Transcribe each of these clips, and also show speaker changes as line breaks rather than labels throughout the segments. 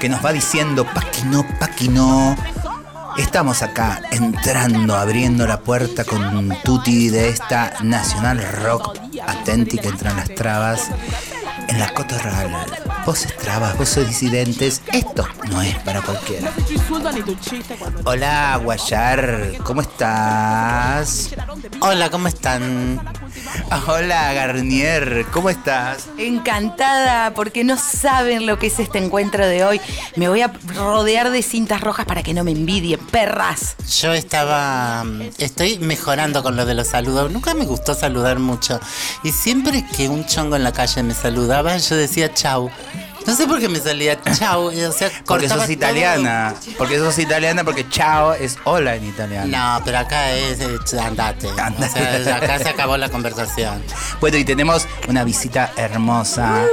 Que nos va diciendo Paquino, Paquino. Estamos acá entrando, abriendo la puerta con Tuti de esta Nacional Rock Auténtica entran las trabas en la cotorral. Voces trabas, voces disidentes, esto no es para cualquiera. Hola, Guayar, ¿cómo estás?
Hola, ¿cómo están?
Hola, Garnier, ¿cómo estás?
Encantada, porque no saben lo que es este encuentro de hoy. Me voy a rodear de cintas rojas para que no me envidien, perras.
Yo estaba. Estoy mejorando con lo de los saludos. Nunca me gustó saludar mucho. Y siempre que un chongo en la calle me saludaba, yo decía chau. No sé por qué me salía chau. O sea,
Porque sos italiana. Porque sos italiana, porque chao es hola en italiano.
No, pero acá es eh, andate. O sea, acá se acabó la conversación.
Bueno, y tenemos una visita hermosa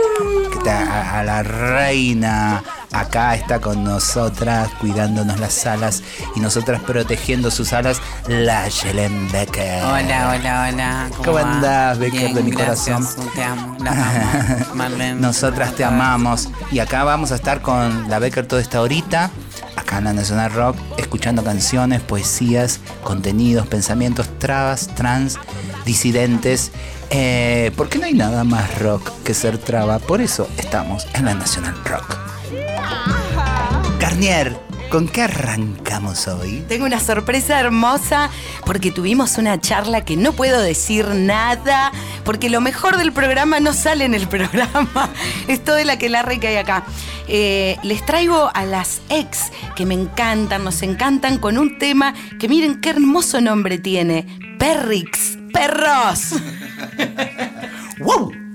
está a, a la reina. Acá está con nosotras, cuidándonos las alas y nosotras protegiendo sus alas, la Yelen Becker.
Hola, hola, hola.
¿Cómo
va?
andás, Becker,
Bien,
de mi
gracias,
corazón?
Te amo, la amo. Marlene.
Nosotras te amamos. Y acá vamos a estar con la Becker toda esta horita, acá en la Nacional Rock, escuchando canciones, poesías, contenidos, pensamientos, trabas, trans, disidentes. Eh, porque no hay nada más rock que ser traba. Por eso estamos en la Nacional Rock. Garnier, ¿con qué arrancamos hoy?
Tengo una sorpresa hermosa porque tuvimos una charla que no puedo decir nada, porque lo mejor del programa no sale en el programa. Es todo de la que la que hay acá. Eh, les traigo a las ex que me encantan, nos encantan con un tema que miren qué hermoso nombre tiene. Perrix, perros.
¡Wow!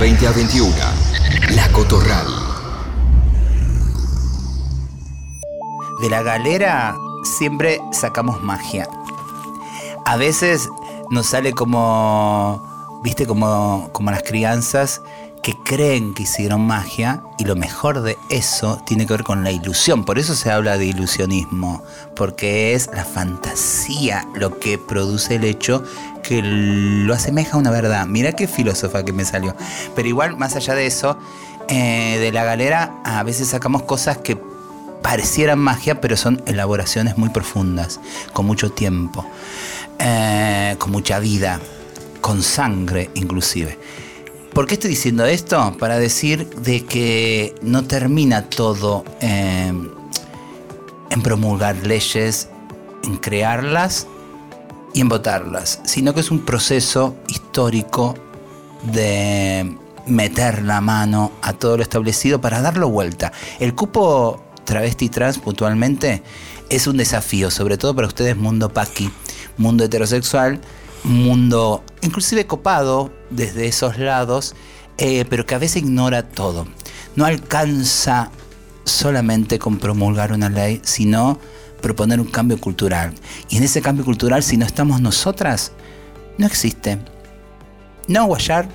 20 a 21. La Cotorral.
De la galera siempre sacamos magia. A veces nos sale como viste como, como las crianzas que creen que hicieron magia y lo mejor de eso tiene que ver con la ilusión. Por eso se habla de ilusionismo, porque es la fantasía lo que produce el hecho que lo asemeja a una verdad. Mira qué filósofa que me salió. Pero igual, más allá de eso, eh, de la galera a veces sacamos cosas que parecieran magia, pero son elaboraciones muy profundas, con mucho tiempo, eh, con mucha vida, con sangre inclusive. ¿Por qué estoy diciendo esto? Para decir de que no termina todo en promulgar leyes, en crearlas y en votarlas, sino que es un proceso histórico de meter la mano a todo lo establecido para darlo vuelta. El cupo travesti trans puntualmente es un desafío, sobre todo para ustedes mundo paqui, mundo heterosexual, mundo inclusive copado desde esos lados, eh, pero que a veces ignora todo. No alcanza solamente con promulgar una ley, sino proponer un cambio cultural. Y en ese cambio cultural, si no estamos nosotras, no existe. No, Guayar.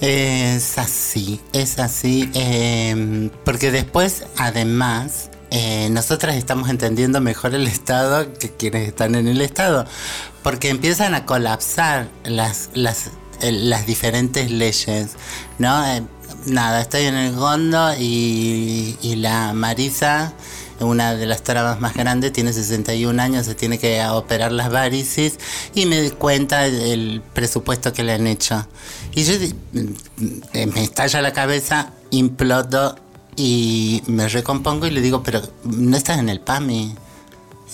Es así, es así, eh, porque después, además, eh, nosotras estamos entendiendo mejor el Estado que quienes están en el Estado, porque empiezan a colapsar las, las, eh, las diferentes leyes, ¿no? Eh, nada, estoy en el Gondo y, y la Marisa, una de las trabas más grandes, tiene 61 años, se tiene que operar las varices y me di cuenta del presupuesto que le han hecho. Y yo di- eh, me estalla la cabeza, imploto y me recompongo y le digo, pero no estás en el PAMI.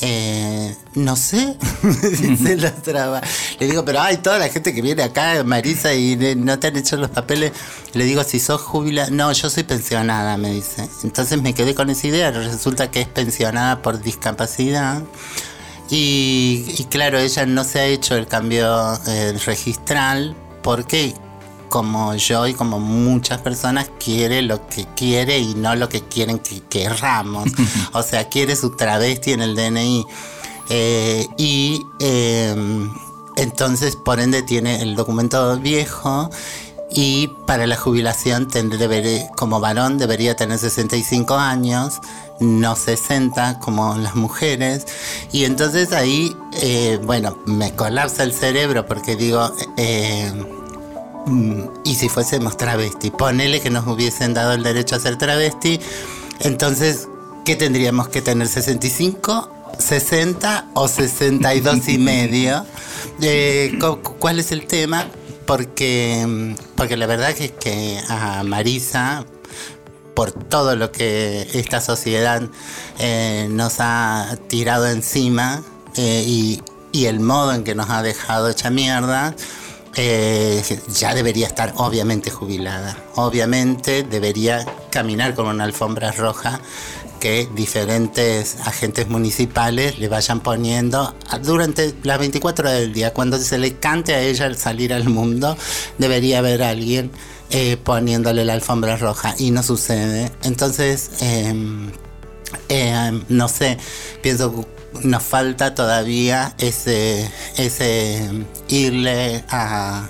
Eh, no sé, me dice la traba. Le digo, pero hay toda la gente que viene acá, Marisa, y no te han hecho los papeles. Le digo, si sos jubilada. No, yo soy pensionada, me dice. Entonces me quedé con esa idea. Resulta que es pensionada por discapacidad. Y, y claro, ella no se ha hecho el cambio eh, registral porque como yo y como muchas personas quiere lo que quiere y no lo que quieren que querramos. o sea, quiere su travesti en el DNI. Eh, y eh, entonces, por ende, tiene el documento viejo y para la jubilación tendré, como varón debería tener 65 años, no 60 como las mujeres. Y entonces ahí, eh, bueno, me colapsa el cerebro porque digo, eh, y si fuésemos travesti, ponele que nos hubiesen dado el derecho a ser travesti, entonces, ¿qué tendríamos que tener? ¿65? 60 o 62 y medio. Eh, cu- cu- ¿Cuál es el tema? Porque, mm, porque la verdad que, que a Marisa, por todo lo que esta sociedad eh, nos ha tirado encima eh, y, y el modo en que nos ha dejado hecha mierda, eh, ya debería estar obviamente jubilada. Obviamente debería caminar con una alfombra roja que diferentes agentes municipales le vayan poniendo durante las 24 horas del día. Cuando se le cante a ella al salir al mundo, debería haber alguien eh, poniéndole la alfombra roja y no sucede. Entonces, em, eh, no sé, pienso nos falta todavía ese, ese irle a,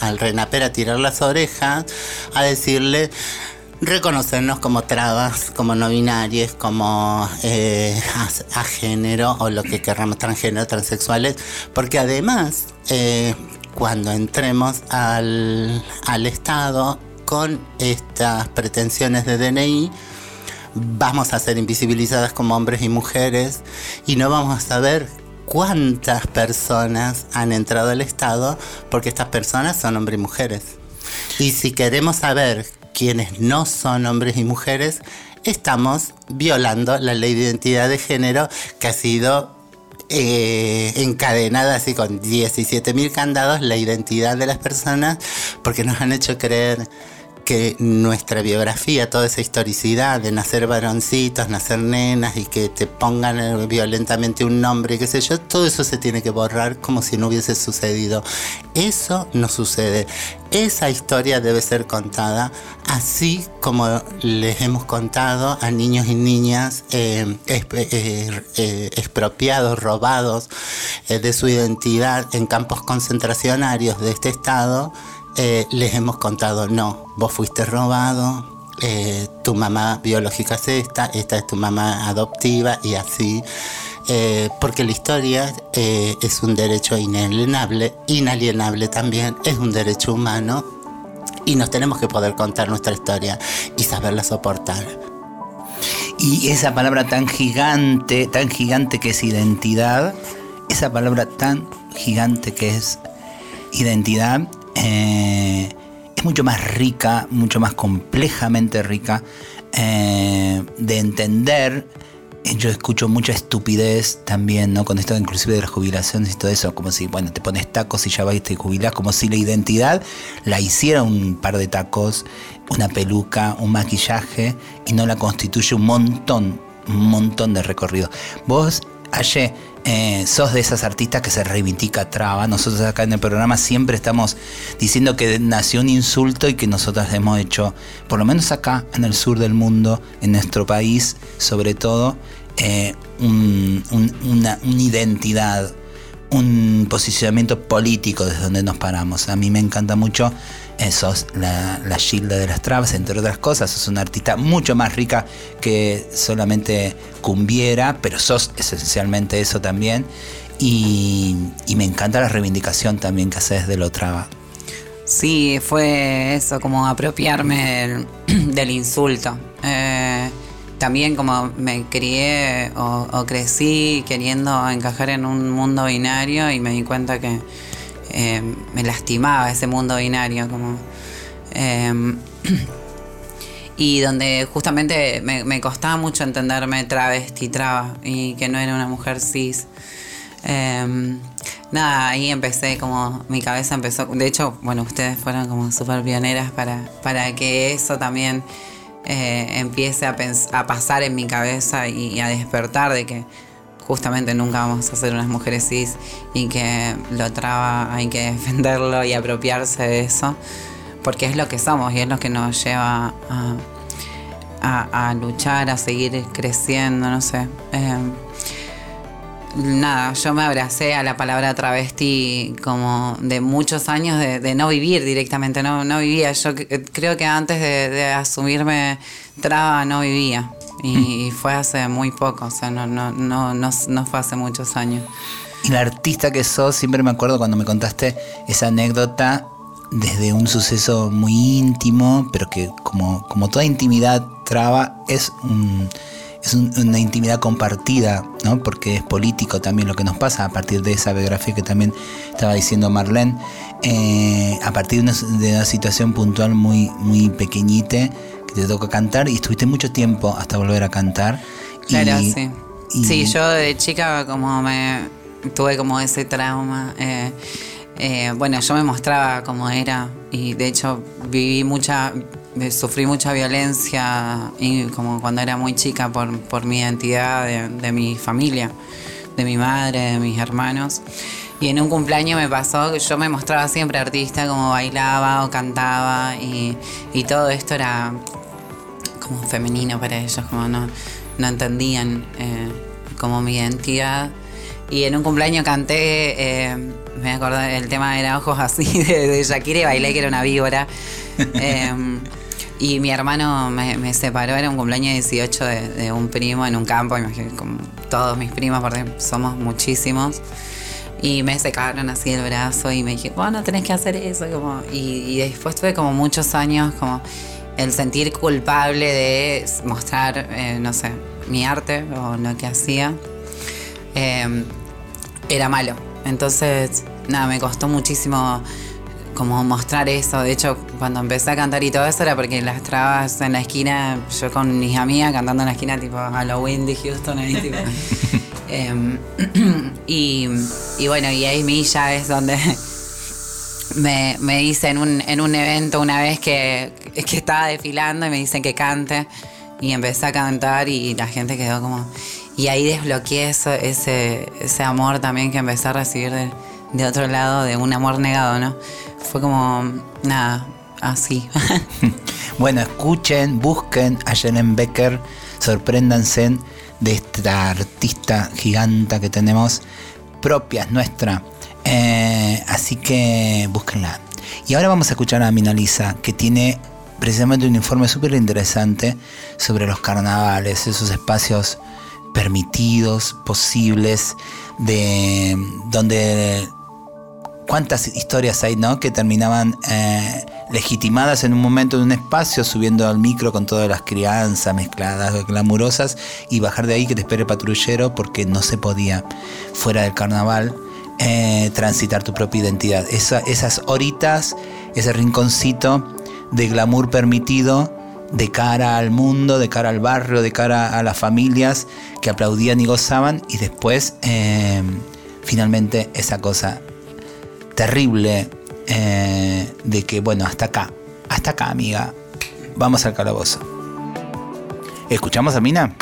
al Renaper a tirar las orejas, a decirle reconocernos como trabas, como no binarias, como eh, a, a género o lo que querramos, transgénero, transexuales, porque además eh, cuando entremos al, al Estado con estas pretensiones de DNI, vamos a ser invisibilizadas como hombres y mujeres y no vamos a saber cuántas personas han entrado al Estado porque estas personas son hombres y mujeres. Y si queremos saber quiénes no son hombres y mujeres, estamos violando la ley de identidad de género que ha sido eh, encadenada así con 17.000 candados, la identidad de las personas, porque nos han hecho creer que nuestra biografía, toda esa historicidad de nacer varoncitos, nacer nenas y que te pongan eh, violentamente un nombre, qué sé yo, todo eso se tiene que borrar como si no hubiese sucedido. Eso no sucede. Esa historia debe ser contada así como les hemos contado a niños y niñas eh, eh, expropiados, robados de su identidad en campos concentracionarios de este estado, eh, les hemos contado, no, vos fuiste robado, eh, tu mamá biológica es esta, esta es tu mamá adoptiva y así. Eh, porque la historia eh, es un derecho inalienable, inalienable también, es un derecho humano y nos tenemos que poder contar nuestra historia y saberla soportar.
Y esa palabra tan gigante, tan gigante que es identidad, esa palabra tan gigante que es identidad, eh, es mucho más rica, mucho más complejamente rica eh, de entender. Eh, Yo escucho mucha estupidez también, ¿no? Con esto inclusive de las jubilaciones y todo eso, como si, bueno, te pones tacos y ya vas y te jubilás, como si la identidad la hiciera un par de tacos, una peluca, un maquillaje, y no la constituye un montón, un montón de recorrido. Vos, Aye, eh, sos de esas artistas que se reivindica traba. Nosotros acá en el programa siempre estamos diciendo que nació un insulto y que nosotros hemos hecho, por lo menos acá en el sur del mundo, en nuestro país, sobre todo, eh, un- un- una, una identidad, un posicionamiento político desde donde nos paramos. A mí me encanta mucho. Sos la, la Gilda de las Trabas, entre otras cosas. Sos una artista mucho más rica que solamente cumbiera, pero sos esencialmente eso también. Y, y me encanta la reivindicación también que haces de lo traba.
Sí, fue eso, como apropiarme del, insulto. Eh, también como me crié o crecí queriendo encajar en un mundo binario y me di cuenta que eh, me lastimaba ese mundo binario, como... eh, y donde justamente me, costaba mucho entenderme travesti, traba, y que no era una mujer cis. Em, nada, ahí empecé como, mi cabeza empezó, de hecho, bueno, ustedes fueron como súper pioneras para, para que eso también eh, empiece a, a pasar en mi cabeza y a despertar de que justamente nunca vamos a ser unas mujeres cis y que lo traba, hay que defenderlo y apropiarse de eso, porque es lo que somos y es lo que nos lleva a, luchar, a seguir creciendo, no sé. Em, nada, yo me abracé a la palabra travesti como de muchos años de, no vivir directamente, no, no vivía. Yo creo que antes de, de asumirme traba no vivía. Y, y fue hace muy poco, o sea, no, no, no, no, no fue hace muchos años.
Y la artista que sos, siempre me acuerdo cuando me contaste esa anécdota desde un suceso muy íntimo, pero que como, como toda intimidad traba, es, un- es un- una intimidad compartida, ¿no? Porque es político también lo que nos pasa a partir de esa biografía que también estaba diciendo Marlene, eh, a partir de una, de una situación puntual muy, muy pequeñite que te toca cantar y estuviste mucho tiempo hasta volver a cantar.
Claro,
y-
sí.
y-
Sí, yo de chica como me tuve como ese trauma. eh, eh, bueno, yo me mostraba como era y de hecho viví mucha, eh, sufrí mucha violencia y como cuando era muy chica por, por mi identidad de, de mi familia, de mi madre, de mis hermanos. Y en un cumpleaños me pasó que yo me mostraba siempre artista, como bailaba o cantaba y, y todo esto era como femenino para ellos, como no, no entendían eh, como mi identidad. Y en un cumpleaños canté, eh, me acordé, el tema era ojos así de, de Shakira y bailé que era una víbora. Eh, y mi hermano me, separó, era un cumpleaños 18 de, un primo en un campo, imagínate, como todos mis primos, porque somos muchísimos. Y me secaron así el brazo y me dije, bueno, tenés que hacer eso. Como, y, y después tuve como muchos años como el sentir culpable de mostrar, eh, no sé, mi arte o lo que hacía. eh, era malo. Entonces, nada, me costó muchísimo como mostrar eso. De hecho, cuando empecé a cantar y todo eso era porque las trabas en la esquina, yo con mis amigas cantando en la esquina, tipo Halloween de Houston, ahí tipo. Em, y, y bueno, y ahí mi ya es donde me, me dice en un, en un evento una vez que, que estaba desfilando y me dicen que cante y empecé a cantar y la gente quedó como... Y ahí desbloqueé eso, ese, ese amor también que empecé a recibir de, de otro lado, de un amor negado, ¿no? Fue como, nada, así.
Bueno, escuchen, busquen a Jelen Becker, sorpréndanse de esta artista giganta que tenemos, propia, es nuestra. Eh, así que búsquenla. Y ahora vamos a escuchar a Mina Lisa, que tiene precisamente un informe súper interesante sobre los carnavales, esos espacios permitidos, posibles, de donde cuántas historias hay, ¿no? Que terminaban eh, legitimadas en un momento en un espacio, subiendo al micro con todas las crianzas mezcladas, glamurosas, y bajar de ahí que te espere el patrullero porque no se podía, fuera del carnaval, eh, transitar tu propia identidad. Esa- esas horitas, ese rinconcito de glamour permitido de cara al mundo, de cara al barrio, de cara a las familias que aplaudían y gozaban, y después, eh, finalmente, esa cosa terrible eh, de que, bueno, hasta acá, hasta acá, amiga, vamos al calabozo. ¿Escuchamos a Mina?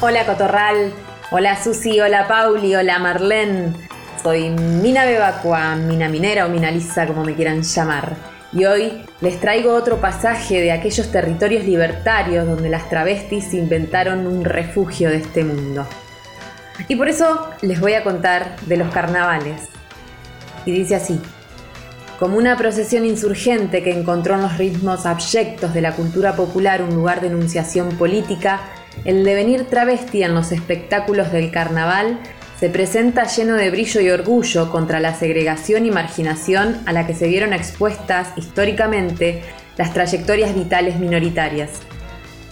Hola Cotorral, hola Susi, hola Pauli, hola Marlene. Soy Mina Bebacua, Mina Minera o Mina Lisa, como me quieran llamar. Y hoy les traigo otro pasaje de aquellos territorios libertarios donde las travestis inventaron un refugio de este mundo. Y por eso les voy a contar de los carnavales. Y dice así. Como una procesión insurgente que encontró en los ritmos abyectos de la cultura popular un lugar de enunciación política, el devenir travesti en los espectáculos del carnaval se presenta lleno de brillo y orgullo contra la segregación y marginación a la que se vieron expuestas históricamente las trayectorias vitales minoritarias.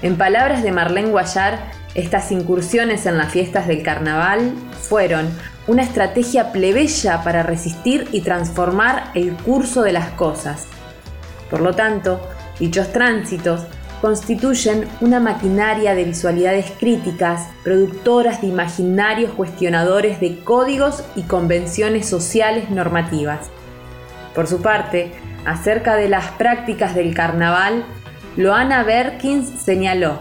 En palabras de Marlene Guayar, estas incursiones en las fiestas del carnaval fueron una estrategia plebeya para resistir y transformar el curso de las cosas. Por lo tanto, dichos tránsitos constituyen una maquinaria de visualidades críticas, productoras de imaginarios cuestionadores de códigos y convenciones sociales normativas. Por su parte, acerca de las prácticas del carnaval, Loana Berkins señaló,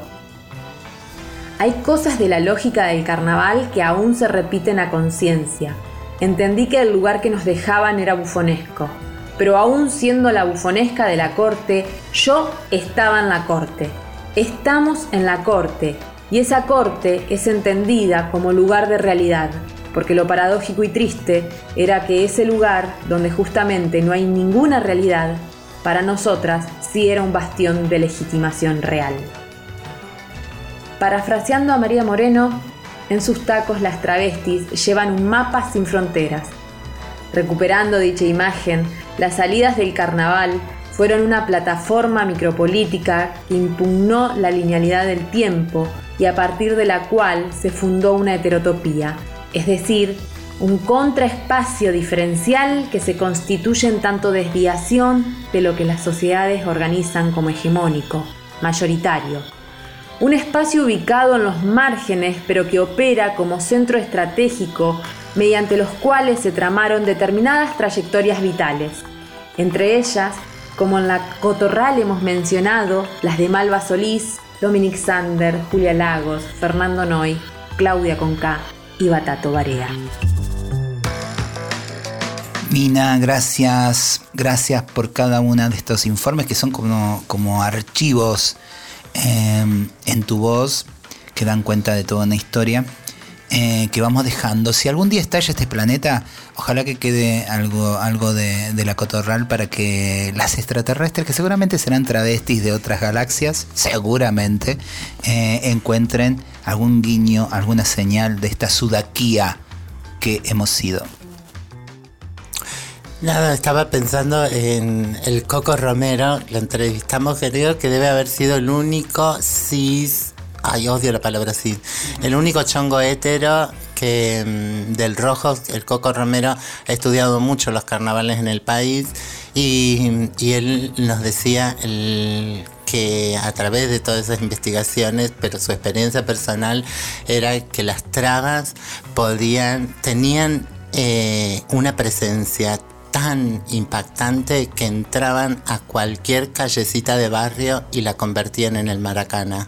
hay cosas de la lógica del carnaval que aún se repiten a conciencia. Entendí que el lugar que nos dejaban era bufonesco, pero aún siendo la bufonesca de la corte, yo estaba en la corte. Estamos en la corte, y esa corte es entendida como lugar de realidad, porque lo paradójico y triste era que ese lugar, donde justamente no hay ninguna realidad, para nosotras sí era un bastión de legitimación real. Parafraseando a María Moreno, en sus tacos las travestis llevan un mapa sin fronteras. Recuperando dicha imagen, las salidas del carnaval fueron una plataforma micropolítica que impugnó la linealidad del tiempo y a partir de la cual se fundó una heterotopía, es decir, un contraespacio diferencial que se constituye en tanto desviación de lo que las sociedades organizan como hegemónico, mayoritario, un espacio ubicado en los márgenes pero que opera como centro estratégico mediante los cuales se tramaron determinadas trayectorias vitales. Entre ellas, como en la Cotorral hemos mencionado, las de Malva Solís, Dominic Sander, Julia Lagos, Fernando Noy, Claudia Conca y Batato Barea.
Mina, gracias, gracias por cada uno de estos informes que son como, como archivos eh, en tu voz que dan cuenta de toda una historia eh, que vamos dejando. Si algún día estalla este planeta, ojalá que quede algo, algo de, de la cotorral para que las extraterrestres, que seguramente serán travestis de otras galaxias, seguramente, eh, encuentren algún guiño, alguna señal de esta sudaquía que hemos sido.
Nada, estaba pensando en el Coco Romero, lo entrevistamos, creo que debe haber sido el único cis, ay, odio la palabra cis, el único chongo hétero que mm, del rojo, el Coco Romero ha estudiado mucho los carnavales en el país y, y él nos decía que a través de todas esas investigaciones, pero su experiencia personal era que las tragas podían, tenían eh, una presencia tan impactante que entraban a cualquier callecita de barrio y la convertían en el Maracana.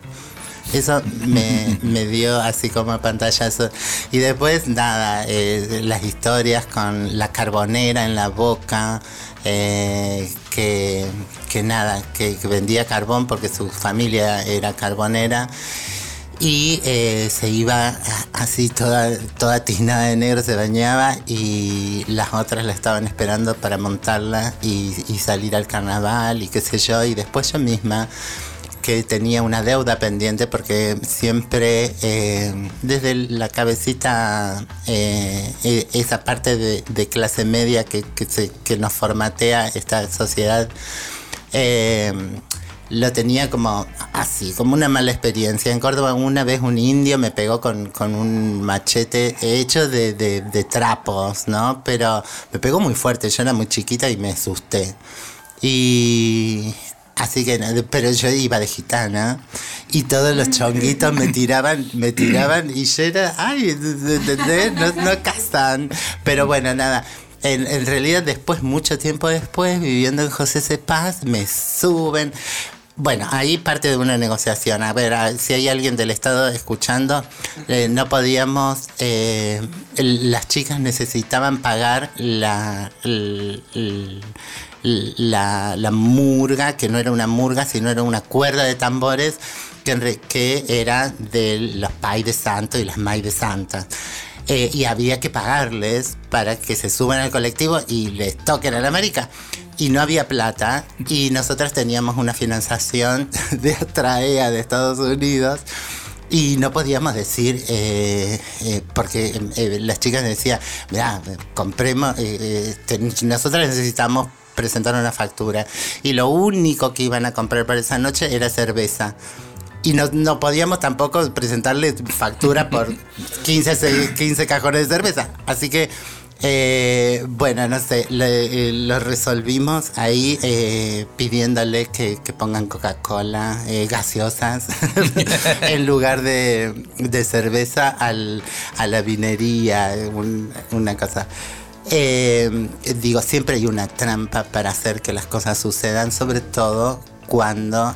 Eso me, me dio así como pantallazo. Y después, nada, eh, las historias con la carbonera en la boca, eh, que, que nada, que, que vendía carbón porque su familia era carbonera. Y eh, se iba a- así toda, toda tiznada de negro, se bañaba y las otras la estaban esperando para montarla y, salir al carnaval y qué sé yo. Y después yo misma que tenía una deuda pendiente porque siempre eh, desde la cabecita eh, e- esa parte de, clase media que, que, nos formatea esta sociedad eh, lo tenía como así, como una mala experiencia. En Córdoba una vez un indio me pegó con, con un machete hecho de, de- trapos, ¿no? Pero me pegó muy fuerte, yo era muy chiquita y me asusté. Y así que, pero yo iba de gitana y todos los chonguitos me tiraban, me tiraban y yo era, ay, de- no, no casan. Pero bueno, nada. En, en realidad después, mucho tiempo después, viviendo en José C. Paz, me suben. Bueno, ahí parte de una negociación. A ver, si hay alguien del Estado escuchando, eh, no podíamos, eh, las chicas necesitaban pagar la, la, la murga, que no era una murga, sino era una cuerda de tambores que, que era de los pais de santo y las may de santa. Eh, y había que pagarles para que se suban al colectivo y les toquen a la América. Y no había plata y nosotras teníamos una financiación de Atraea de Estados Unidos y no podíamos decir, eh, eh, porque eh, las chicas decían, mira, compremos, eh, eh, ten- nosotras necesitamos presentar una factura. Y lo único que iban a comprar para esa noche era cerveza. Y no, no podíamos tampoco presentarle factura por 15, se- 15 cajones de cerveza. Así que, eh, bueno, no sé, eh, lo resolvimos ahí eh, pidiéndole que, pongan Coca-Cola, eh, gaseosas, en lugar de, de cerveza al, a la vinería, un- una cosa. Eh, digo, siempre hay una trampa para hacer que las cosas sucedan, sobre todo cuando,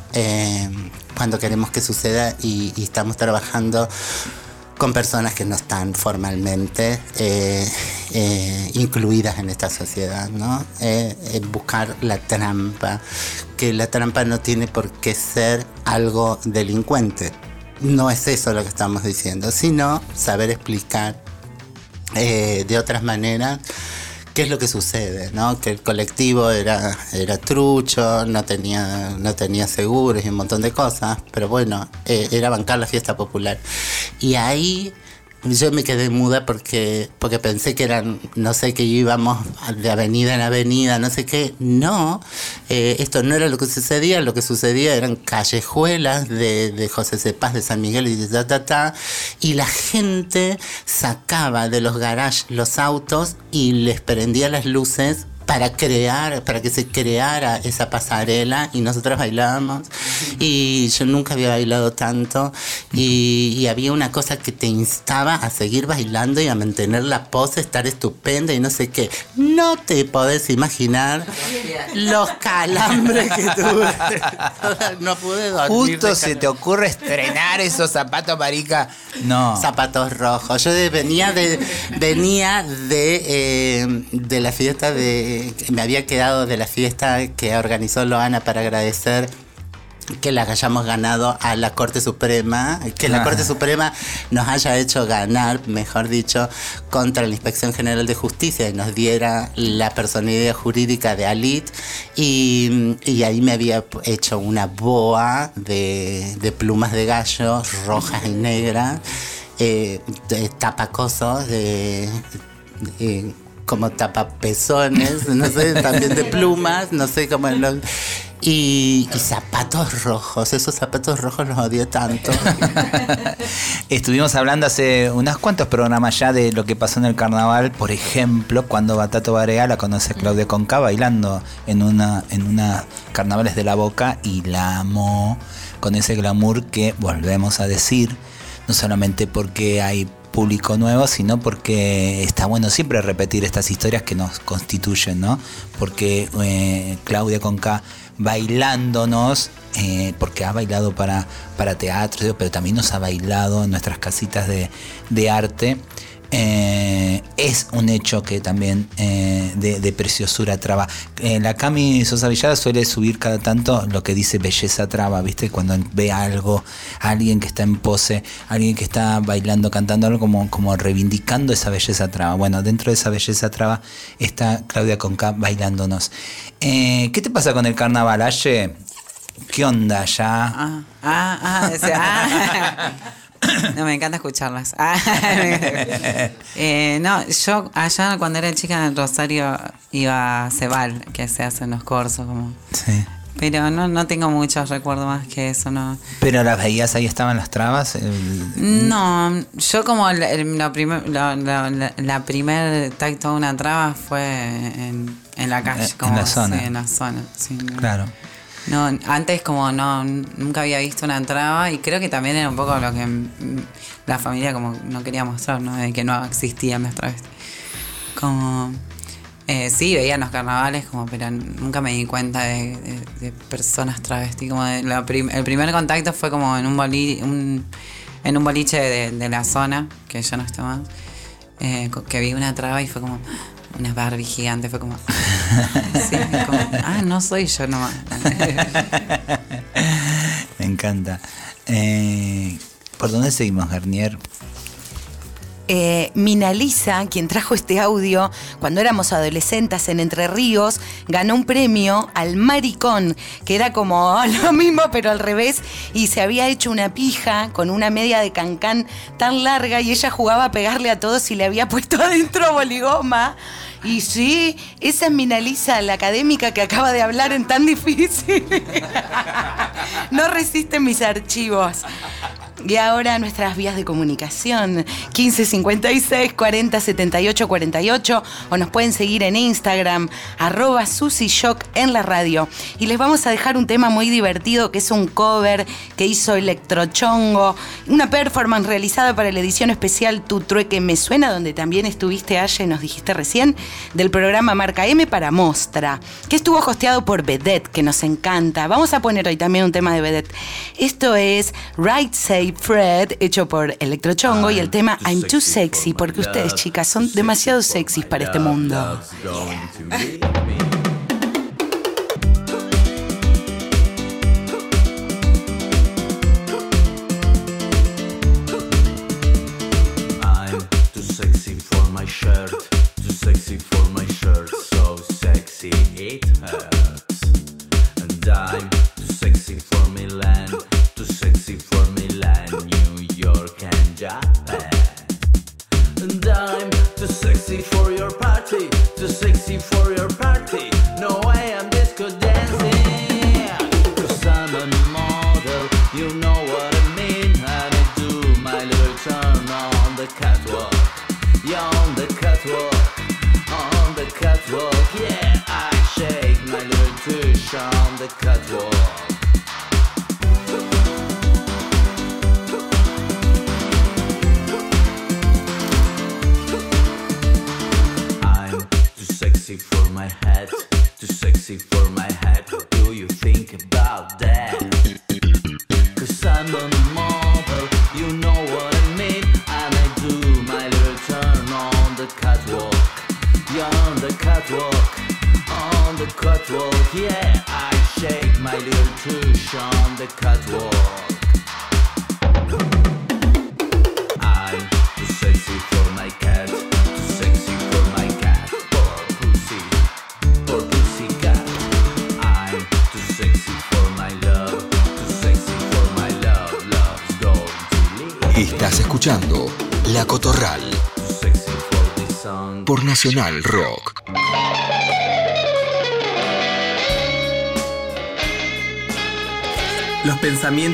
cuando queremos que suceda y estamos trabajando con personas que no están formalmente eh, eh, incluidas en esta sociedad, ¿no? Eh, buscar la trampa, que la trampa no tiene por qué ser algo delincuente. No es eso lo que estamos diciendo, sino saber explicar de otras maneras qué es lo que sucede, ¿no? Que el colectivo era, era trucho, no tenía, no tenía seguros y un montón de cosas, pero bueno, eh, era bancar la fiesta popular. Y ahí yo me quedé muda porque, porque pensé que eran, no sé, que íbamos de avenida en avenida, no sé qué. No, eh, esto no era lo que sucedía, lo que sucedía eran callejuelas de, de José Cepaz, de San Miguel y de ta, ta, ta, y la gente sacaba de los garages los autos y les prendía las luces para crear, para que se creara esa pasarela y nosotros bailábamos y yo nunca había bailado tanto y, y había una cosa que te instaba a seguir bailando y a mantener la pose, estar estupenda y no sé qué. No te podés imaginar los calambres que tuve. no pude dormir.
Justo se te ocurre estrenar esos zapatos, marica. No.
Zapatos rojos. Yo de- venía de venía de, eh, de la fiesta de me había quedado de la fiesta que organizó Loana para agradecer que la hayamos ganado a la Corte Suprema, que la. Corte Suprema nos haya hecho ganar, mejor dicho, contra la Inspección General de Justicia y nos diera la personalidad jurídica de Alit y, y ahí me había hecho una boa de, de plumas de gallo rojas y negras, eh, de tapacosos, de, de- como tapapezones, no sé, también de plumas, no sé cómo los... Y, y zapatos rojos, esos zapatos rojos los odié tanto.
Estuvimos hablando hace unos cuantos programas ya de lo que pasó en el carnaval, por ejemplo, cuando Batato Barea la conoce a Claudia Conca bailando en una en una carnavales de la Boca y la amó con ese glamour que volvemos a decir, no solamente porque hay público nuevo, sino porque está bueno siempre repetir estas historias que nos constituyen, ¿no? Porque eh, Claudia Conca bailándonos, eh, porque ha bailado para, para teatro, pero también nos ha bailado en nuestras casitas de, de arte. Eh, es un hecho que también eh, de, de preciosura traba. Eh, la Cami Sosa Villada suele subir cada tanto lo que dice belleza traba, ¿viste? Cuando ve algo, alguien que está en pose, alguien que está bailando, cantando algo como, como reivindicando esa belleza traba. Bueno, dentro de esa belleza traba está Claudia Conca bailándonos. ¿Qué te pasa con el carnaval, Aye? ¿Qué onda ya?
Ah, ah, ah, ese- ah. No, me encanta escucharlas. Eh, no, yo allá cuando era chica en Rosario iba a Cebal, que se hacen los corsos, como.
Sí.
Pero no, no tengo muchos recuerdos más que eso, no.
Pero las veías, ahí estaban las trabas. el-
No, yo como el- el- lo primer, lo- lo- la, la primer tacto de una traba fue en, en la calle.
Eh, en
como,
la zona.
sí, en la zona, sí.
Claro.
No, antes como no, nunca había visto una traba y creo que también era un poco lo que la familia como no quería mostrar, ¿no? De que no existían las travestis. Como, eh, sí, veían los carnavales, como, pero nunca me di cuenta de, personas travestis. Como de la prim- el primer contacto fue como en un, boli, un- en un boliche de, la zona, que ya no está más, eh, que vi una traba y fue como una Barbie gigante, fue como, ah, no soy yo nomás.
Me encanta. Eh, ¿Por dónde seguimos, Garnier?
Eh, Mina Lisa, quien trajo este audio cuando éramos adolescentes en Entre Ríos, ganó un premio al maricón, que era como lo mismo pero al revés, y se había hecho una pija con una media de cancán tan larga y ella jugaba a pegarle a todos y le había puesto adentro boligoma. Y sí, esa es Lisa, la académica que acaba de hablar en tan difícil. no resisten mis archivos. Y ahora nuestras vías de comunicación, 1556 40 78 48, o nos pueden seguir en Instagram, arroba en la radio. Y les vamos a dejar un tema muy divertido que es un cover que hizo Electrochongo, una performance realizada para la edición especial Tu Trueque Me Suena, donde también estuviste, Aye, nos dijiste recién, del programa Marca M para Mostra, que estuvo hosteado por Vedette, que nos encanta. Vamos a poner hoy también un tema de Vedette. Esto es Right Say Fred, hecho por Electrochongo, y el tema I'm Too Sexy, porque ustedes, chicas, son demasiado sexys para este mundo.
dime.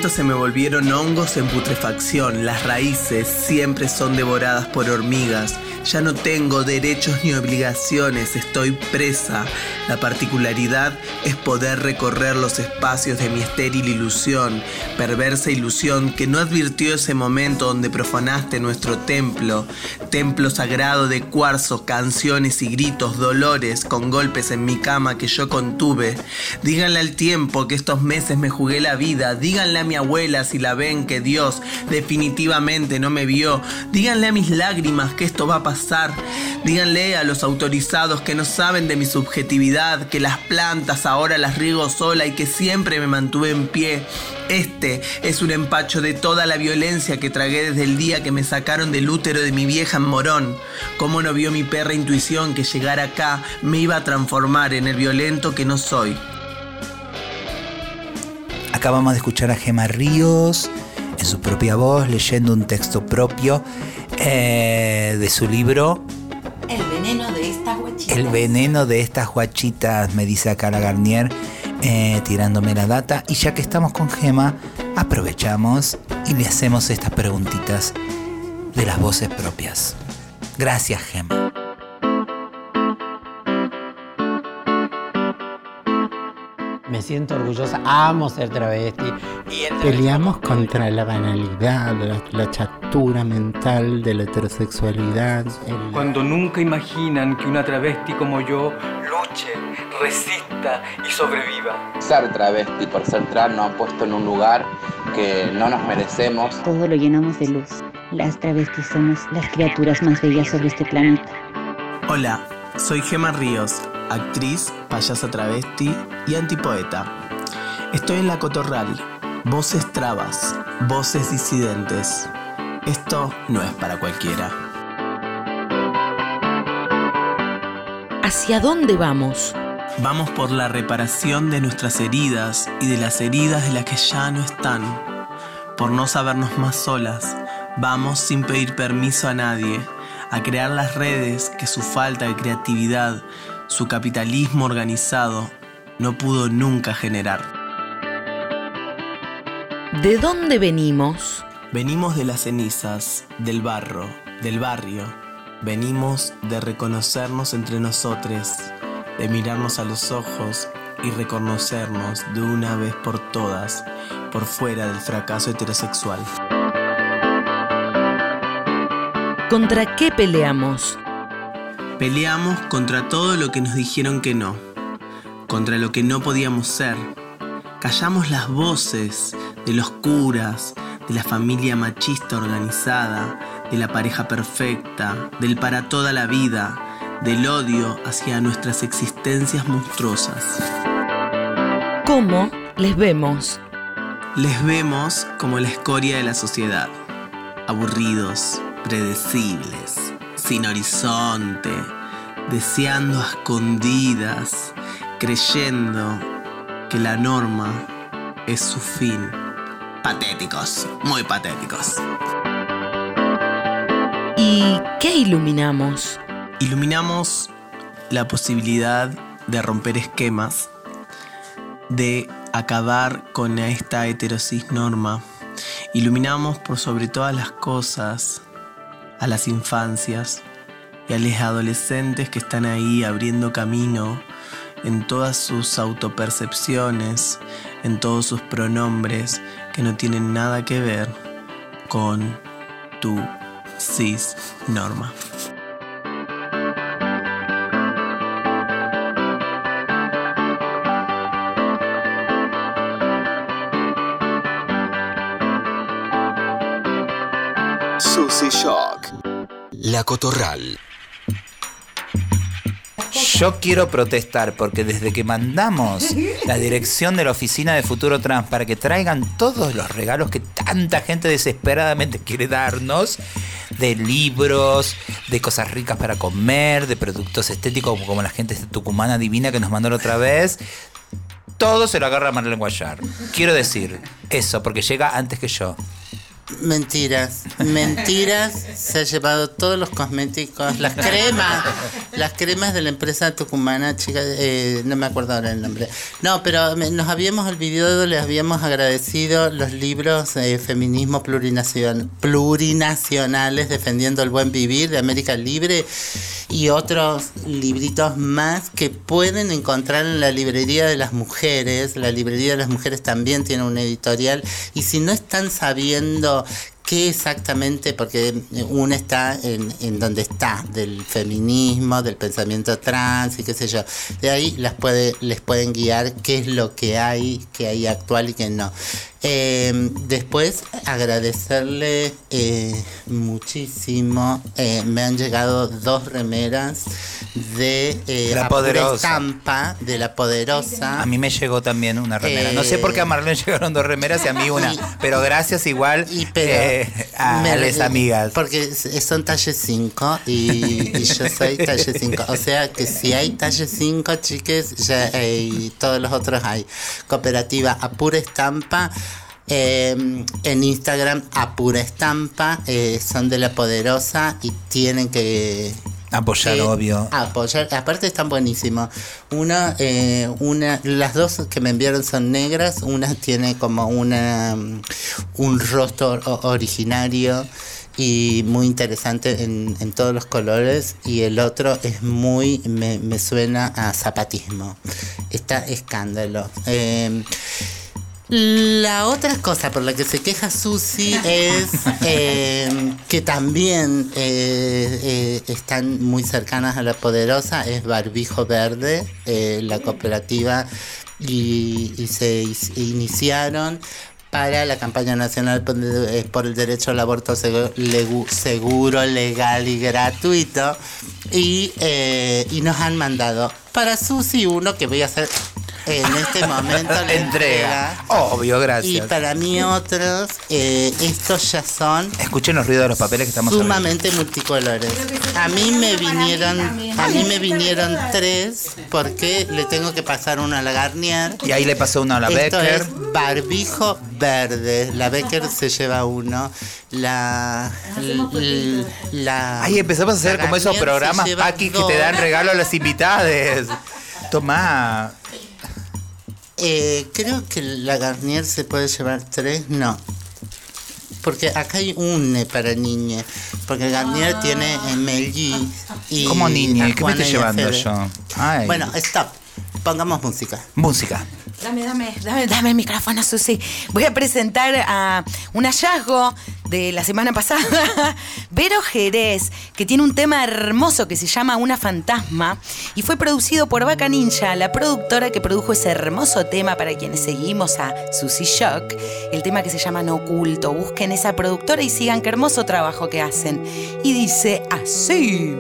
Se me volvieron hongos en putrefacción, las raíces siempre son devoradas por hormigas.
Ya no tengo derechos ni obligaciones, estoy presa. La particularidad es poder recorrer los espacios de mi estéril ilusión, perversa ilusión que no advirtió ese momento donde profanaste nuestro templo, templo sagrado de cuarzo, canciones y gritos, dolores, con golpes en mi cama que yo contuve. Díganle al tiempo que estos meses me jugué la vida, díganle a mi abuela si la ven que Dios definitivamente no me vio, díganle a mis lágrimas que esto va a pasar, díganle a los autorizados que no saben de mi subjetividad, que las plantas ahora las riego sola y que siempre me mantuve en pie. Este es un empacho de toda la violencia que tragué desde el día que me sacaron del útero de mi vieja en Morón. ¿Cómo no vio mi perra intuición que llegar acá me iba a transformar en el violento que no soy?
Acabamos de escuchar a Gema Ríos en su propia voz leyendo un texto propio eh, de su libro
El veneno de.
El veneno de estas guachitas, me dice acá la Garnier, eh, tirándome la data. Y ya que estamos con Gema, aprovechamos y le hacemos estas preguntitas de las voces propias. Gracias, Gema.
Me siento orgullosa, amo ser travesti. Peleamos contra la banalidad, la, la chatura mental de la heterosexualidad. el-
Cuando nunca imaginan que una travesti como yo luche, resista y sobreviva.
Ser travesti por ser trans nos han puesto en un lugar que no nos merecemos.
Todo lo llenamos de luz. Las travestis somos las criaturas más bellas sobre este planeta.
Hola, soy Gema Ríos, actriz, payasa travesti y antipoeta. Estoy en La Cotorral, voces trabas, voces disidentes. Esto no es para cualquiera.
¿Hacia dónde vamos?
Vamos por la reparación de nuestras heridas y de las heridas de las que ya no están. Por no sabernos más solas, vamos sin pedir permiso a nadie a crear las redes que su falta de creatividad, su capitalismo organizado, no pudo nunca generar.
¿De dónde venimos?
Venimos de las cenizas, del barro, del barrio. Venimos de reconocernos entre nosotros, de mirarnos a los ojos y reconocernos de una vez por todas por fuera del fracaso heterosexual.
¿Contra qué peleamos?
Peleamos contra todo lo que nos dijeron que no, contra lo que no podíamos ser. Callamos las voces de los curas, de la familia machista organizada, de la pareja perfecta, del para toda la vida, del odio hacia nuestras existencias monstruosas.
¿Cómo les vemos?
Les vemos como la escoria de la sociedad, aburridos, predecibles, sin horizonte, deseando a escondidas, creyendo que la norma es su fin. Patéticos, muy patéticos.
¿Y qué iluminamos?
Iluminamos la posibilidad de romper esquemas, de acabar con esta heterosis norma. Iluminamos por sobre todas las cosas a las infancias y a los adolescentes que están ahí abriendo camino en todas sus autopercepciones, en todos sus pronombres que no tienen nada que ver con tu cis norma.
Shock. La Cotorral.
Yo quiero protestar porque desde que mandamos la dirección de la oficina de Futuro Trans para que traigan todos los regalos que tanta gente desesperadamente quiere darnos, de libros, de cosas ricas para comer, de productos estéticos como, como la gente de tucumana divina que nos mandó la otra vez, todo se lo agarra Marlene Guayar. Quiero decir eso porque llega antes que yo.
Mentiras, mentiras, se ha llevado todos los cosméticos, las cremas, las cremas de la empresa tucumana, chica, eh, no me acuerdo ahora el nombre. No, pero nos habíamos olvidado, les habíamos agradecido los libros eh, Feminismo plurinacion- Plurinacionales Defendiendo el Buen Vivir de América Libre y otros libritos más que pueden encontrar en la librería de las mujeres. La librería de las mujeres también tiene un editorial y si no están sabiendo qué exactamente, porque uno está en, en donde está, del feminismo, del pensamiento trans y qué sé yo. De ahí las puede, les pueden guiar qué es lo que hay, qué hay actual y qué no. Eh, después agradecerle eh, muchísimo. eh, me han llegado dos remeras de eh,
La Poderosa.
estampa de la poderosa.
A mí me llegó también una remera. no sé por qué a Marlene llegaron dos remeras y a mí una. Pero gracias igual eh, a
Me-
las amigas.
Porque son talle 5 y, y yo soy talle 5. O sea que si hay talle 5, chiques, ya hay, todos los otros hay. Cooperativa a pura estampa. Eh, en Instagram a pura estampa eh, son de la poderosa y tienen que
Apoyar, obvio.
apoyar. Aparte están buenísimos una eh, una las dos que me enviaron son negras una tiene como una mm, un rostro originario y muy interesante en, en todos los colores y el otro es muy me, me suena a zapatismo. Está escándalo. Eh, la otra cosa por la que se queja Susi es eh, que también eh, eh, están muy cercanas a la poderosa, es Barbijo Verde, la cooperativa, y, se iniciaron para la campaña nacional por el- derecho al aborto seguro, legal y gratuito. Y, y nos han mandado para Susi uno que voy a hacer en este momento la
Entrega.
entrega.
Obvio,
Y
gracias.
para mí otros, eh, estos ya son
Escuchen los ruidos de los papeles que estamos abriendo.
sumamente multicolores. A mí me vinieron, a mí me vinieron tres porque le tengo que pasar uno a la Garnier.
Y ahí le pasó uno a la
Esto
Becker.
es barbijo verde. La Becker se lleva uno. La, la
Ahí empezamos a hacer como esos programas,
lleva
Paqui, que te dan regalo a las invitadas. Tomá.
Eh, creo que la Garnier se puede llevar tres, no. Porque acá hay un para niña. Porque Garnier tiene Melly y.
¿Cómo niña? ¿Qué me estoy llevando
Fede.
yo? Ay.
Bueno, stop. Pongamos música.
Música.
Dame, dame, dame, dame el micrófono, Susi. Voy a presentar a un hallazgo de la semana pasada. Vero Jerez, que tiene un tema hermoso que se llama Una Fantasma y fue producido por Vaca Ninja, la productora que produjo ese hermoso tema para quienes seguimos a Susi Shock. El tema que se llama No Oculto. Busquen esa productora y sigan qué hermoso trabajo que hacen. Y dice así.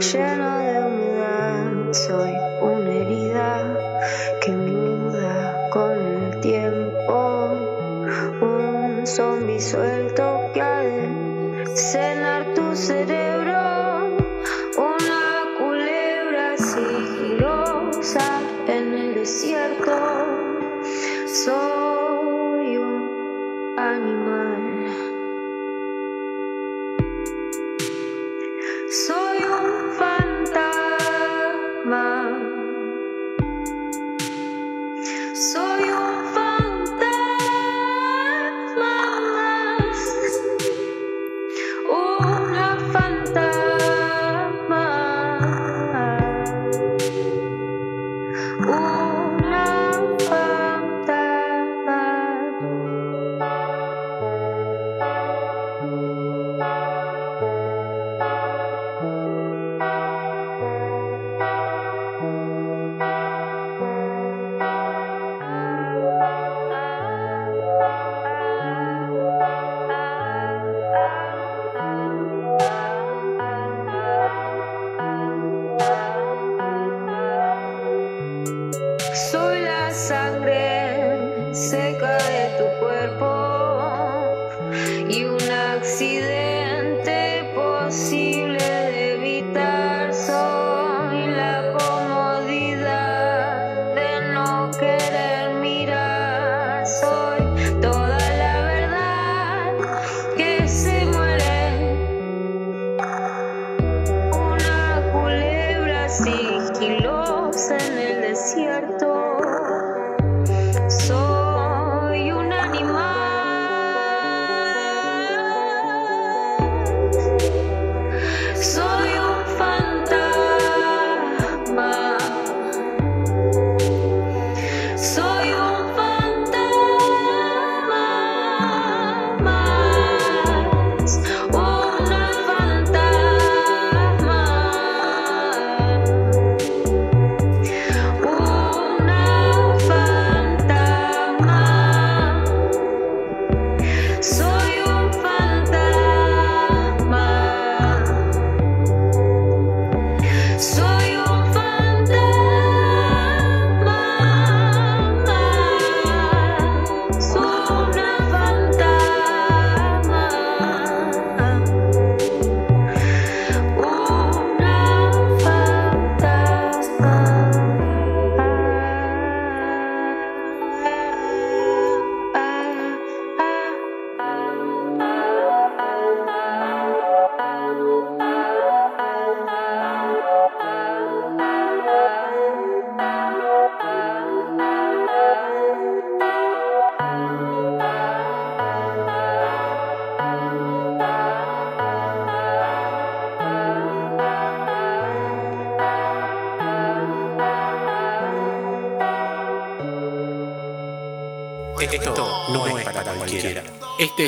Lleno de humedad. Soy una herida que muda con el tiempo, un zombi suelto que ha cenar Soy un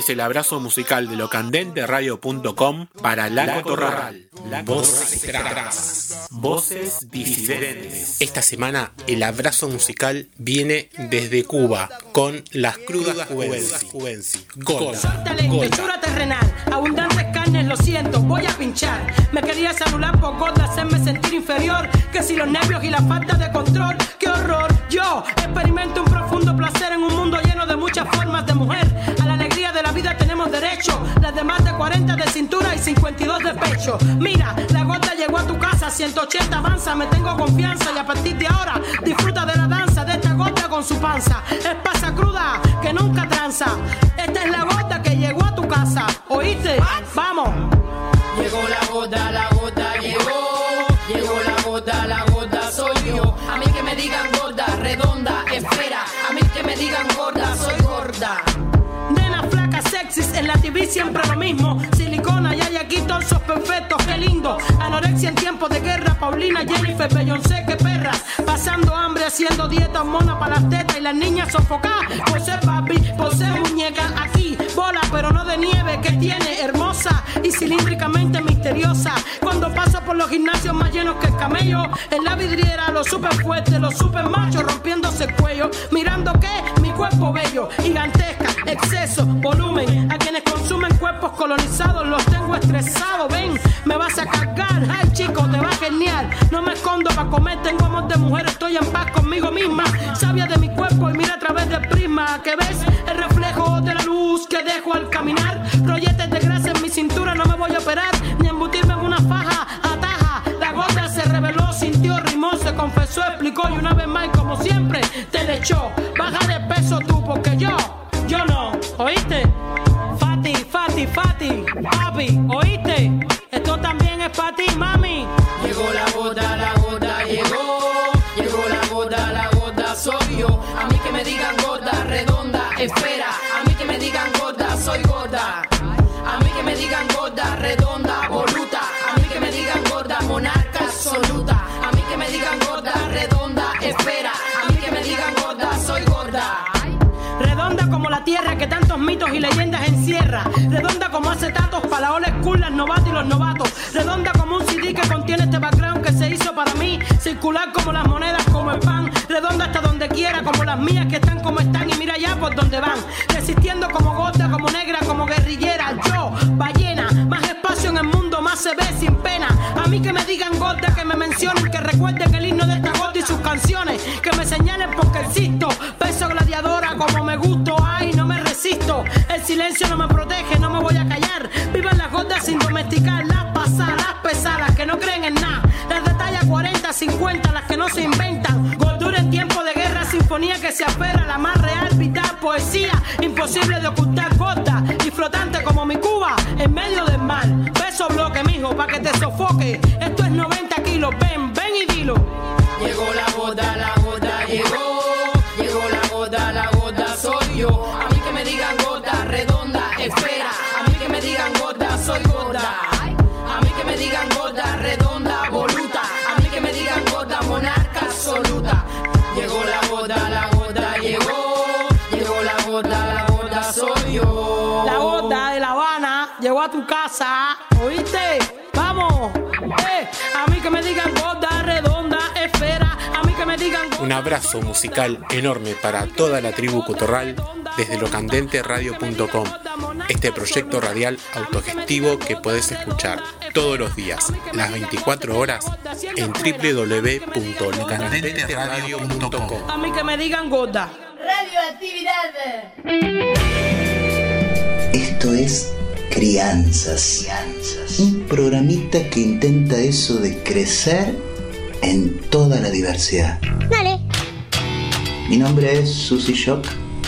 es el abrazo musical de locandenteradio.com para La Cotorral. Voces extrañas, voces disidentes. Esta semana el abrazo musical viene desde Cuba con las crudas Juvenci. Gorda,
Talento,
gorda.
hechura terrenal, abundantes carnes, lo siento, voy a pinchar. Me quería celular por gorda, hacerme sentir inferior. Que si los nervios y la falta de control, qué horror. Yo experimento un profundo placer en un mundo lleno de muchas formas de mujer. A la la vida tenemos derecho. Las de más de 40 de cintura y 52 de pecho. Mira, la gota llegó a tu casa, 180 avanza, me tengo confianza y a partir de ahora disfruta de la danza de esta gota con su panza. Es pasa cruda que nunca tranza. Esta es la gota que llegó a tu casa. ¿Oíste? Vamos.
Llegó la gota, la gota
siempre lo mismo. Silicona y hay aquí torsos perfectos, qué lindo. Anorexia en tiempos de guerra, Paulina, Jennifer, Beyoncé, qué perras. Pasando hambre, haciendo dieta, mona para las tetas y las niñas sofocadas. Por ser papi, por ser muñeca, pero no de nieve, que tiene, hermosa y cilíndricamente misteriosa. Cuando paso por los gimnasios más llenos que el camello, en la vidriera, los super fuertes, los super machos rompiéndose el cuello. Mirando que mi cuerpo bello, gigantesca, exceso, volumen. A quienes consumen cuerpos colonizados los tengo estresados. Ven, me vas a cargar. Ay, chico, te va genial. No me escondo para comer, tengo amor de mujer, estoy en paz conmigo misma. Sabia de mi cuerpo y mira a través del prisma que ves el reflejo de la luz que dejo al caminar. Rolletes de grasa en mi cintura, no me voy a operar ni embutirme en una faja. Ataja, la gota se reveló, sintió, rimó, se confesó, explicó y una vez más, como siempre, te le echó. Baja de peso tú, porque yo, yo no, ¿oíste? Fati, Fati, Fati, papi, ¿oíste? Esto también es para ti, mami.
Llegó la gota, la
y leyendas encierra. Redonda como acetatos para la old school, las novatas y los novatos. Redonda como un CD que contiene este background que se hizo para mí. Circular como las monedas, como el pan. Redonda hasta donde quiera, como las mías que están como están. Y mira ya por donde van. Resistiendo como gorda, como negra, como guerrillera. Yo, ballena, más espacio en el mundo, más se ve sin pena. A mí que me digan gorda, que me mencionen, que recuerden el himno de silencio no me protege, no me voy a callar. Vivan las gordas sin domesticar. Las pasadas, las pesadas, que no creen en nada. Las de talla 40, 50, las que no se inventan. Gordura en tiempo de guerra, sinfonía que se aferra. La más real, vital, poesía. Imposible de ocultar, gorda y flotante como mi Cuba en medio del mar. Beso bloque, mijo, pa' que te sofoque. Esto es 90 kilos, ven, ven y
Dilo. ¿Oíste? Vamos. Eh, a mí que me digan gorda, redonda, esfera. A mí que me digan
Un abrazo musical enorme para toda la tribu Cotorral desde locandenteradio.com, este proyecto radial autogestivo que puedes escuchar todos los días, las 24 horas, en www.locandenteradio.com.
A mí que me digan gorda.
Esto es Crianzas. Un programita que intenta eso de crecer en toda la diversidad.
Dale.
Mi nombre es Susy Shock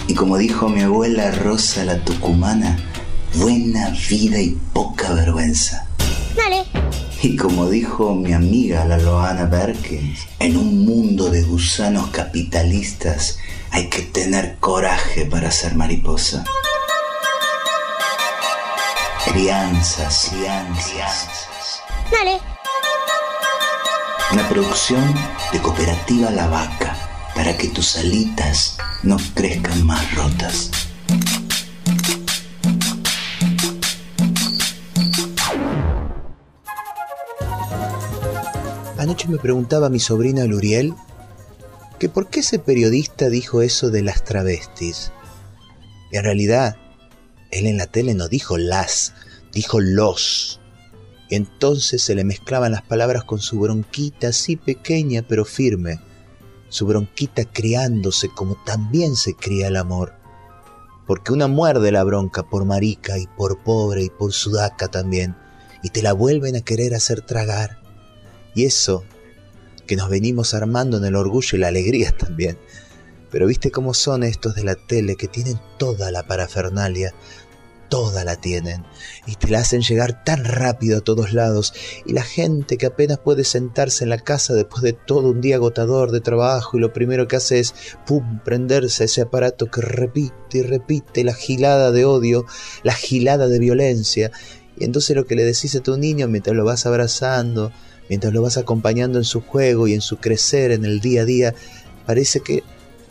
y como dijo mi abuela Rosa la Tucumana, buena vida y poca vergüenza.
Dale.
Y como dijo mi amiga la Loana Berkins, en un mundo de gusanos capitalistas hay que tener coraje para ser mariposa. Crianzas, crianzas.
Dale.
Una producción de Cooperativa La Vaca para que tus alitas no crezcan más rotas. Anoche me preguntaba mi sobrina Luriel que por qué ese periodista dijo eso de las travestis. Y en realidad, él en la tele no dijo las, dijo los. Entonces se le mezclaban las palabras con su bronquita así pequeña pero firme, su bronquita criándose como también se cría el amor. Porque una muerde la bronca por marica y por pobre y por sudaca también, y te la vuelven a querer hacer tragar. Y eso que nos venimos armando en el orgullo y la alegría también. Pero viste cómo son estos de la tele que tienen toda la parafernalia, toda la tienen, y te la hacen llegar tan rápido a todos lados, y la gente que apenas puede sentarse en la casa después de todo un día agotador de trabajo, y lo primero que hace es, pum, prenderse ese aparato que repite y repite la gilada de odio, la gilada de violencia, y entonces lo que le decís a tu niño mientras lo vas abrazando, mientras lo vas acompañando en su juego y en su crecer en el día a día, parece que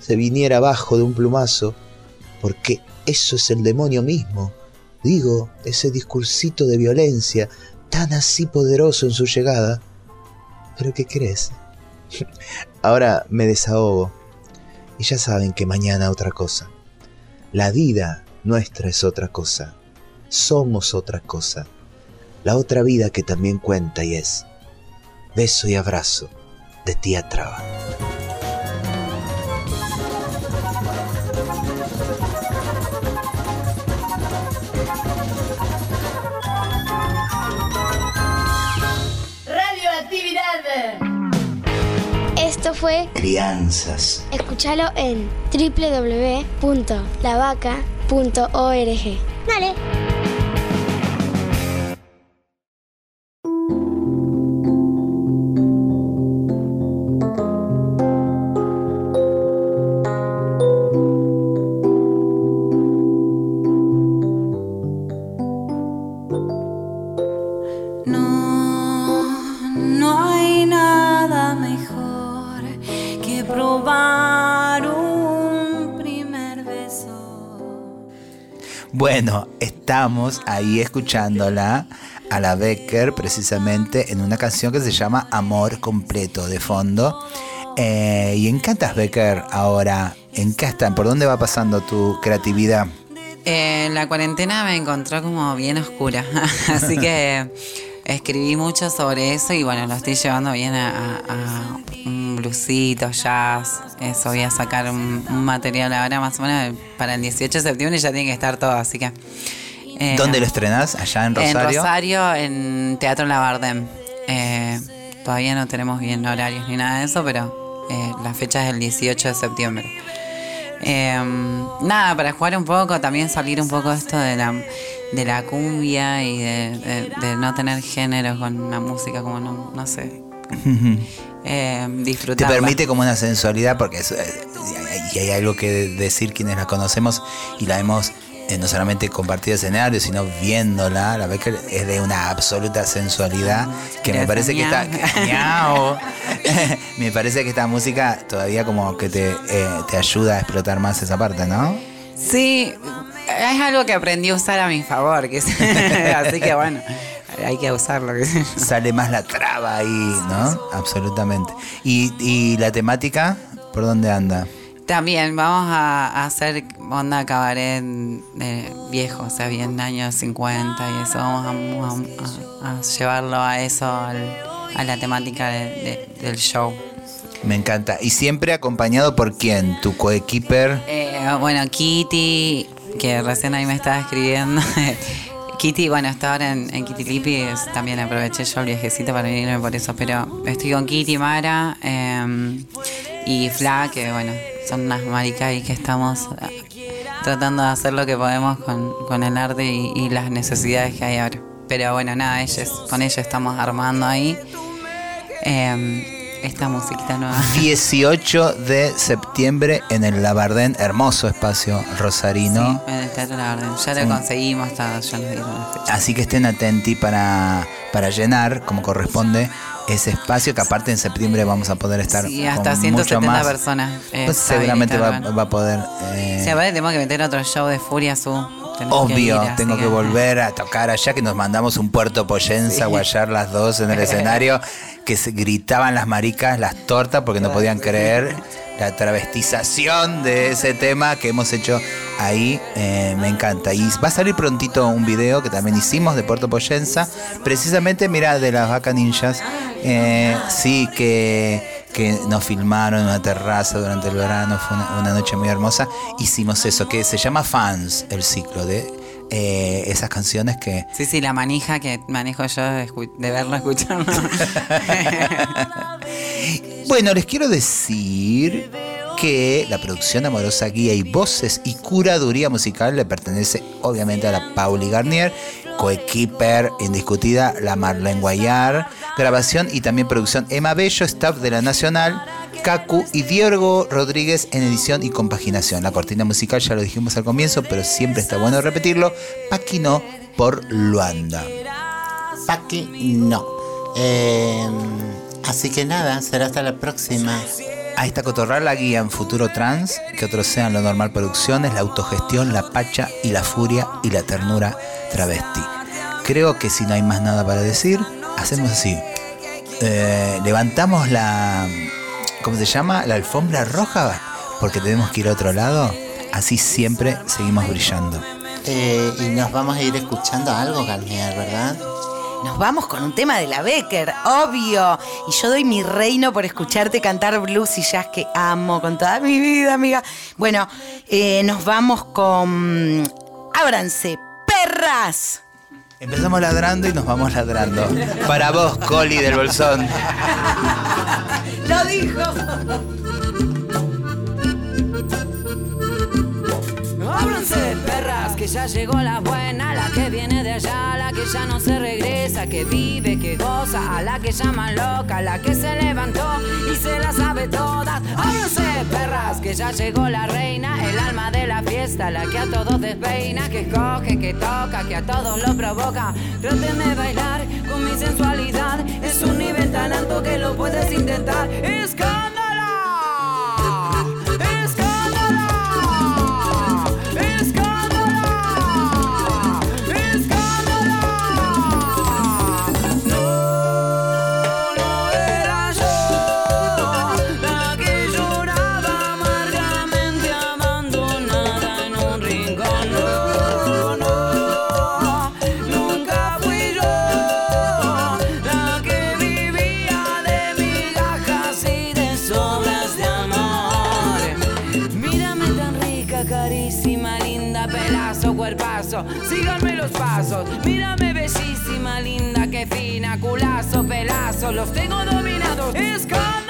se viniera abajo de un plumazo, porque eso es el demonio mismo. Digo, ese discursito de violencia, tan así poderoso en su llegada. Pero ¿qué crees? Ahora me desahogo. Y ya saben que mañana otra cosa. La vida nuestra es otra cosa. Somos otra cosa. La otra vida que también cuenta y es beso y abrazo de tía Traba.
Esto fue
Crianzas.
Escúchalo en www.lavaca.org. Dale.
Bueno, estamos ahí escuchándola a la Becker precisamente en una canción que se llama Amor Completo de fondo. Eh, ¿Y en qué estás, Becker, ahora? ¿En qué están? ¿Por dónde va pasando tu creatividad?
Eh, la cuarentena me encontró como bien oscura, así que escribí mucho sobre eso y bueno, lo estoy llevando bien a, a- a un bluesito, jazz, eso, voy a sacar un, un material ahora más o menos para el 18 de septiembre ya tiene que estar todo, así que... eh,
¿Dónde lo estrenás? ¿Allá en Rosario?
En Rosario, en Teatro Labardem. Eh, todavía no tenemos bien horarios ni nada de eso, pero eh, la fecha es el 18 de septiembre. Eh, nada, para jugar un poco, también salir un poco esto de la, de la cumbia y de, de- de no tener género con la música, como no, no sé. Eh,
Te
disfrutarla.
permite como una sensualidad, porque es- eh, y hay algo que decir quienes la conocemos y la hemos eh, no solamente compartido escenario, sino viéndola. La Becker es de una absoluta sensualidad que me parece que está.
miau.
me parece que esta música todavía como que te, eh, te ayuda a explotar más esa parte, ¿no?
Sí, es algo que aprendí a usar a mi favor, que es- así que bueno, hay que usarlo.
Sale más la traba ahí, ¿no? Absolutamente. ¿Y, y la temática? ¿Por dónde anda?
También vamos a, a hacer onda cabaret de viejo, o sea, bien años 50 y eso, vamos a, vamos a- a llevarlo a eso, al- a la temática de- de- del show.
Me encanta. ¿Y siempre acompañado por quién? ¿Tu coequiper?
Eh, bueno, Kitty, que recién ahí me estaba escribiendo. Kitty, bueno, está ahora en, en Kitty es- también aproveché yo el viajecito para venirme por eso, pero estoy con Kitty, Mara eh, y Fla, que bueno, son unas maricas y que estamos eh, tratando de hacer lo que podemos con, con el arte y, las necesidades que hay ahora. Pero bueno, nada, ellos, con ellos estamos armando ahí eh, esta musiquita nueva.
18 de septiembre en el Labardén, hermoso espacio rosarino.
En el Teatro La Orden. Ya lo
Sí.
conseguimos, está, ya nos dieron.
Así que estén atentos para, para llenar, como corresponde, ese espacio que aparte en septiembre vamos a poder estar
Sí, hasta
con
170
mucho más.
personas. eh,
Pues seguramente va, va a poder... eh,
Sí, aparte tenemos que meter otro show de Furia Su. Que
Obvio,
ir,
tengo que volver a tocar allá, que nos mandamos un puerto Poyenza a guayar las dos en el escenario, que se gritaban las maricas, las tortas, porque no podían creer la travestización de ese tema que hemos hecho ahí. eh, me encanta. Y va a salir prontito un video que también hicimos de Puerto Poyenza, precisamente, mira, de las vacas ninjas. Eh, sí, que, que nos filmaron en una terraza durante el verano, fue una, una noche muy hermosa. Hicimos eso, que se llama Fans, el ciclo de eh, esas canciones que
Sí, sí, la manija que manejo yo de, de verlo, escucharlo.
Bueno, les quiero decir que la producción amorosa, guía y voces y curaduría musical le pertenece obviamente a la Pauli Garnier, coequiper indiscutida la Marlene Guayar, grabación y también producción Emma Bello, staff de la Nacional, Cacu y Diego Rodríguez en edición y compaginación. La cortina musical ya lo dijimos al comienzo, pero siempre está bueno repetirlo, Paquino por Luanda.
Paqui, no. Eh, así que nada, será hasta la próxima.
A esta cotorral la guían Futuro Trans, que otros sean lo normal producciones, la autogestión, la pacha y la furia y la ternura travesti. Creo que si no hay más nada para decir, hacemos así. Eh, levantamos la. ¿Cómo se llama? La alfombra roja, porque tenemos que ir a otro lado. Así siempre seguimos brillando.
Eh, y nos vamos a ir escuchando algo, Garnier, ¿verdad?
Nos vamos con un tema de la Becker, obvio. Y yo doy mi reino por escucharte cantar blues y jazz que amo con toda mi vida, amiga. Bueno, eh, nos vamos con. Ábranse, perras.
Empezamos ladrando y nos vamos ladrando. Para vos, Coli del Bolsón.
Lo dijo.
Ábranse, perras, que ya llegó la buena, la que viene de allá, la que ya no se regresa, que vive, que goza, a la que llaman loca, la que se levantó y se la sabe todas. Ábranse, perras, que ya llegó la reina, el alma de la fiesta, la que a todos despeina, que coge, que toca, que a todos lo provoca. Traten de bailar con mi sensualidad, es un nivel tan alto que lo puedes intentar. ¡Escándala! Síganme los pasos. Mírame bellísima, linda, que fina, culazo, pelazo. Los tengo dominados. ¡Escándalo!